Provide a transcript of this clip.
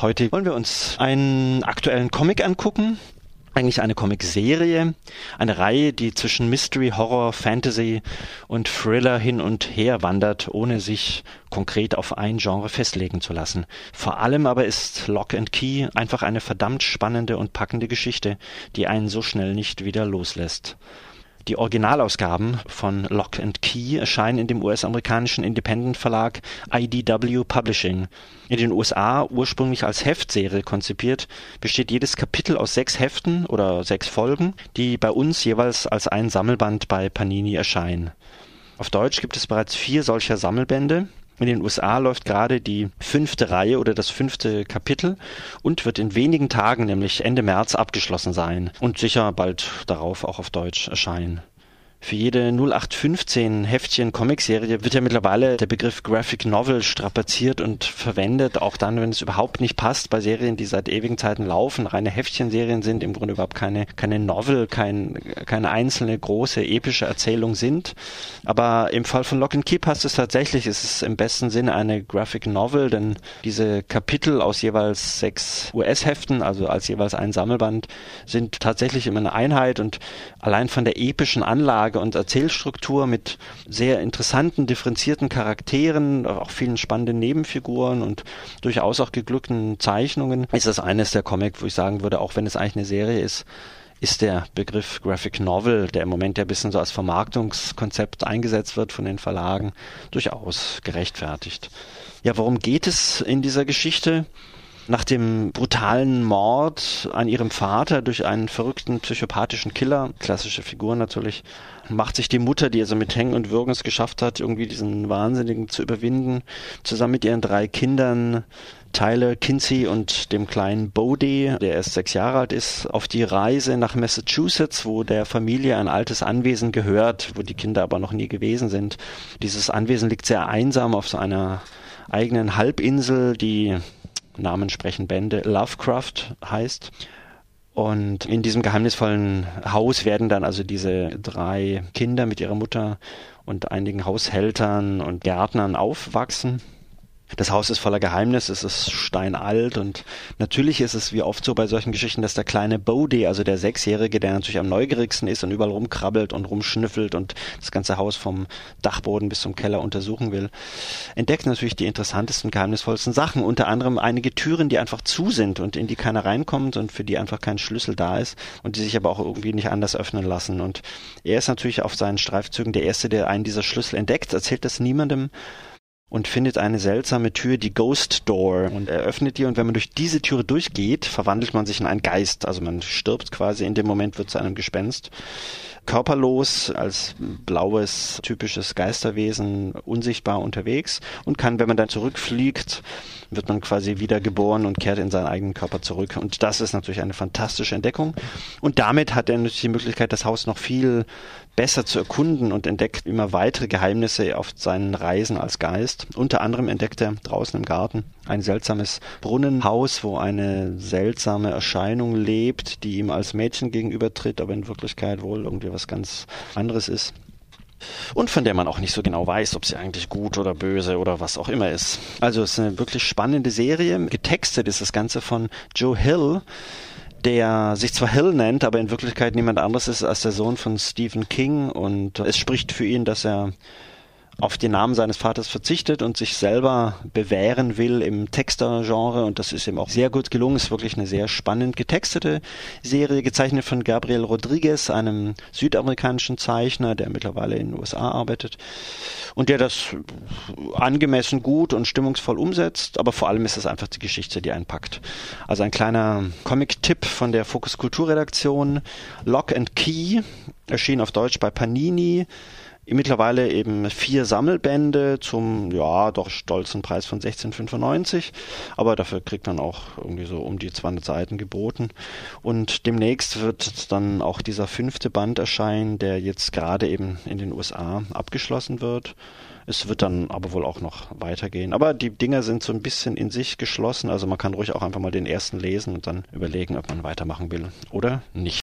Heute wollen wir uns einen aktuellen Comic angucken. Eigentlich eine Comicserie, eine Reihe, die zwischen Mystery, Horror, Fantasy und Thriller hin und her wandert, ohne sich konkret auf ein Genre festlegen zu lassen. Vor allem aber ist Lock and Key einfach eine verdammt spannende und packende Geschichte, die einen so schnell nicht wieder loslässt. Die Originalausgaben von Lock and Key erscheinen in dem US-amerikanischen Independent-Verlag IDW Publishing. In den USA ursprünglich als Heftserie konzipiert, besteht jedes Kapitel aus sechs Heften oder sechs Folgen, die bei uns jeweils als ein Sammelband bei Panini erscheinen. Auf Deutsch gibt es bereits vier solcher Sammelbände in den USA läuft gerade die fünfte Reihe oder das fünfte Kapitel und wird in wenigen Tagen, nämlich Ende März, abgeschlossen sein und sicher bald darauf auch auf Deutsch erscheinen. Für jede 0815 Heftchen Comicserie wird ja mittlerweile der Begriff Graphic Novel strapaziert und verwendet, auch dann, wenn es überhaupt nicht passt, bei Serien, die seit ewigen Zeiten laufen, reine Heftchenserien sind, im Grunde überhaupt keine, keine Novel, kein, keine einzelne große epische Erzählung sind. Aber im Fall von Lock and Key passt es tatsächlich, es ist im besten Sinne eine Graphic Novel, denn diese Kapitel aus jeweils sechs US-Heften, also als jeweils ein Sammelband, sind tatsächlich immer eine Einheit und allein von der epischen Anlage Vorlage und Erzählstruktur mit sehr interessanten, differenzierten Charakteren, auch vielen spannenden Nebenfiguren und durchaus auch geglückten Zeichnungen, ist das eines der Comic, wo ich sagen würde, auch wenn es eigentlich eine Serie ist, ist der Begriff Graphic Novel, der im Moment ja ein bisschen so als Vermarktungskonzept eingesetzt wird von den Verlagen, durchaus gerechtfertigt. Ja, worum geht es in dieser Geschichte? Nach dem brutalen Mord an ihrem Vater durch einen verrückten psychopathischen Killer, klassische Figur natürlich, macht sich die Mutter, die also mit Hängen und Würgen es geschafft hat, irgendwie diesen Wahnsinnigen zu überwinden, zusammen mit ihren drei Kindern Tyler, Kinsey und dem kleinen Bodie, der erst sechs Jahre alt ist, auf die Reise nach Massachusetts, wo der Familie ein altes Anwesen gehört, wo die Kinder aber noch nie gewesen sind. Dieses Anwesen liegt sehr einsam auf so einer eigenen Halbinsel, die Namen sprechen Bände, Lovecraft heißt. Und in diesem geheimnisvollen Haus werden dann also diese drei Kinder mit ihrer Mutter und einigen Haushältern und Gärtnern aufwachsen. Das Haus ist voller Geheimnis, es ist steinalt und natürlich ist es wie oft so bei solchen Geschichten, dass der kleine Bodie, also der Sechsjährige, der natürlich am neugierigsten ist und überall rumkrabbelt und rumschnüffelt und das ganze Haus vom Dachboden bis zum Keller untersuchen will, entdeckt natürlich die interessantesten, geheimnisvollsten Sachen, unter anderem einige Türen, die einfach zu sind und in die keiner reinkommt und für die einfach kein Schlüssel da ist und die sich aber auch irgendwie nicht anders öffnen lassen. Und er ist natürlich auf seinen Streifzügen der Erste, der einen dieser Schlüssel entdeckt, erzählt das niemandem und findet eine seltsame Tür, die Ghost Door, und er öffnet die und wenn man durch diese Türe durchgeht, verwandelt man sich in einen Geist, also man stirbt quasi, in dem Moment wird zu einem Gespenst. Körperlos, als blaues, typisches Geisterwesen, unsichtbar unterwegs und kann, wenn man dann zurückfliegt, wird man quasi wieder geboren und kehrt in seinen eigenen Körper zurück. Und das ist natürlich eine fantastische Entdeckung. Und damit hat er natürlich die Möglichkeit, das Haus noch viel besser zu erkunden und entdeckt immer weitere Geheimnisse auf seinen Reisen als Geist. Unter anderem entdeckt er draußen im Garten ein seltsames Brunnenhaus, wo eine seltsame Erscheinung lebt, die ihm als Mädchen gegenübertritt, aber in Wirklichkeit wohl irgendwie was ganz anderes ist. Und von der man auch nicht so genau weiß, ob sie eigentlich gut oder böse oder was auch immer ist. Also es ist eine wirklich spannende Serie. Getextet ist das Ganze von Joe Hill, der sich zwar Hill nennt, aber in Wirklichkeit niemand anderes ist als der Sohn von Stephen King und es spricht für ihn, dass er auf den Namen seines Vaters verzichtet und sich selber bewähren will im Texter-Genre und das ist ihm auch sehr gut gelungen. Es ist wirklich eine sehr spannend getextete Serie, gezeichnet von Gabriel Rodriguez, einem südamerikanischen Zeichner, der mittlerweile in den USA arbeitet und der das angemessen gut und stimmungsvoll umsetzt, aber vor allem ist es einfach die Geschichte, die einpackt. Also ein kleiner Comic-Tipp von der Focus Kulturredaktion, Lock and Key, erschien auf Deutsch bei Panini, mittlerweile eben vier Sammelbände zum, ja, doch stolzen Preis von 16,95. Aber dafür kriegt man auch irgendwie so um die 200 Seiten geboten. Und demnächst wird dann auch dieser fünfte Band erscheinen, der jetzt gerade eben in den USA abgeschlossen wird. Es wird dann aber wohl auch noch weitergehen. Aber die Dinger sind so ein bisschen in sich geschlossen. Also man kann ruhig auch einfach mal den ersten lesen und dann überlegen, ob man weitermachen will oder nicht.